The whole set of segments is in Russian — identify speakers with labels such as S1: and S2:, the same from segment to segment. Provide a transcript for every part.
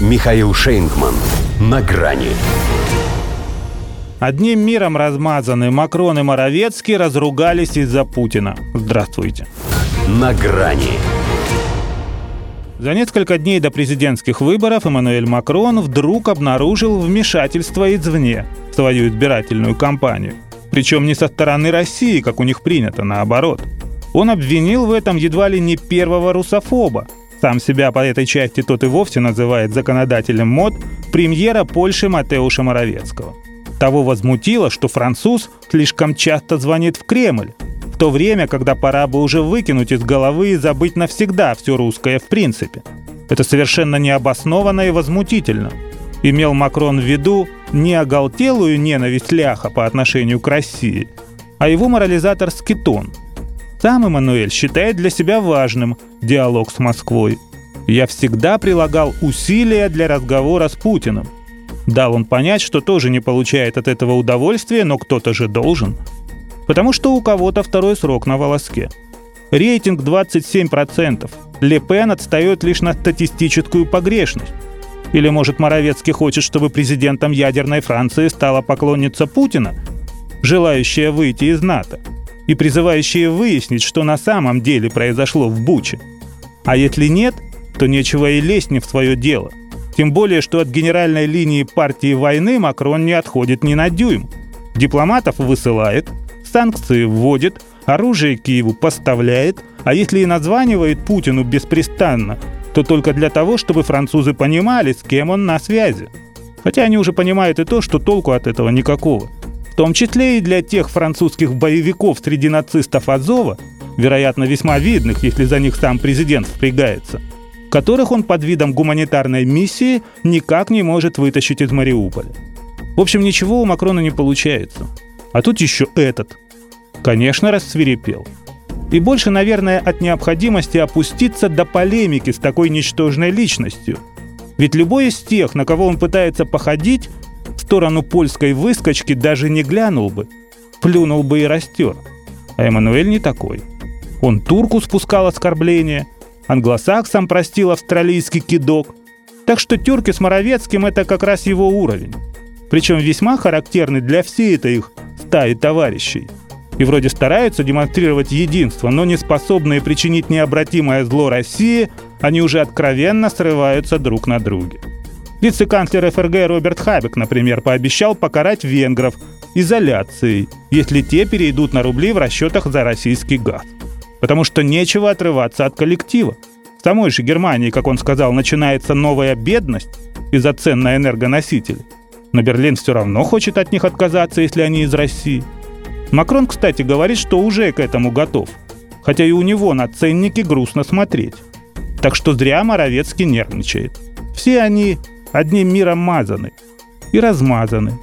S1: Михаил Шейнгман. На грани.
S2: Одним миром размазаны Макрон и Моровецкий разругались из-за Путина. Здравствуйте.
S1: На грани.
S2: За несколько дней до президентских выборов Эммануэль Макрон вдруг обнаружил вмешательство извне в свою избирательную кампанию. Причем не со стороны России, как у них принято, наоборот. Он обвинил в этом едва ли не первого русофоба. Сам себя по этой части тот и вовсе называет законодателем мод премьера Польши Матеуша Моровецкого. Того возмутило, что француз слишком часто звонит в Кремль, в то время, когда пора бы уже выкинуть из головы и забыть навсегда все русское в принципе. Это совершенно необоснованно и возмутительно. Имел Макрон в виду не оголтелую ненависть ляха по отношению к России, а его морализаторский тон – сам Эммануэль считает для себя важным диалог с Москвой. Я всегда прилагал усилия для разговора с Путиным. Дал он понять, что тоже не получает от этого удовольствия, но кто-то же должен. Потому что у кого-то второй срок на волоске. Рейтинг 27%. Ле Пен отстает лишь на статистическую погрешность. Или, может, Моровецкий хочет, чтобы президентом ядерной Франции стала поклонница Путина, желающая выйти из НАТО – и призывающие выяснить, что на самом деле произошло в Буче. А если нет, то нечего и лезть не в свое дело. Тем более, что от генеральной линии партии войны Макрон не отходит ни на дюйм. Дипломатов высылает, санкции вводит, оружие Киеву поставляет, а если и названивает Путину беспрестанно, то только для того, чтобы французы понимали, с кем он на связи. Хотя они уже понимают и то, что толку от этого никакого – том числе и для тех французских боевиков среди нацистов Азова, вероятно, весьма видных, если за них сам президент впрягается, которых он под видом гуманитарной миссии никак не может вытащить из Мариуполя. В общем, ничего у Макрона не получается. А тут еще этот. Конечно, рассверепел. И больше, наверное, от необходимости опуститься до полемики с такой ничтожной личностью. Ведь любой из тех, на кого он пытается походить, сторону польской выскочки даже не глянул бы, плюнул бы и растер. А Эммануэль не такой. Он турку спускал оскорбления, англосаксам простил австралийский кидок. Так что тюрки с Моровецким – это как раз его уровень. Причем весьма характерный для всей этой их стаи товарищей. И вроде стараются демонстрировать единство, но не способные причинить необратимое зло России, они уже откровенно срываются друг на друге. Вице-канцлер ФРГ Роберт Хабек, например, пообещал покарать венгров изоляцией, если те перейдут на рубли в расчетах за российский газ. Потому что нечего отрываться от коллектива. В самой же Германии, как он сказал, начинается новая бедность из-за цен на энергоносители. Но Берлин все равно хочет от них отказаться, если они из России. Макрон, кстати, говорит, что уже к этому готов. Хотя и у него на ценники грустно смотреть. Так что зря Моровецкий нервничает. Все они одним миром мазаны и размазаны.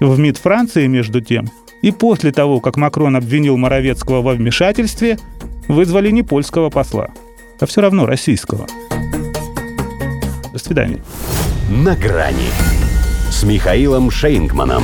S2: В МИД Франции, между тем, и после того, как Макрон обвинил Моровецкого во вмешательстве, вызвали не польского посла, а все равно российского. До свидания.
S1: На грани с Михаилом Шейнгманом.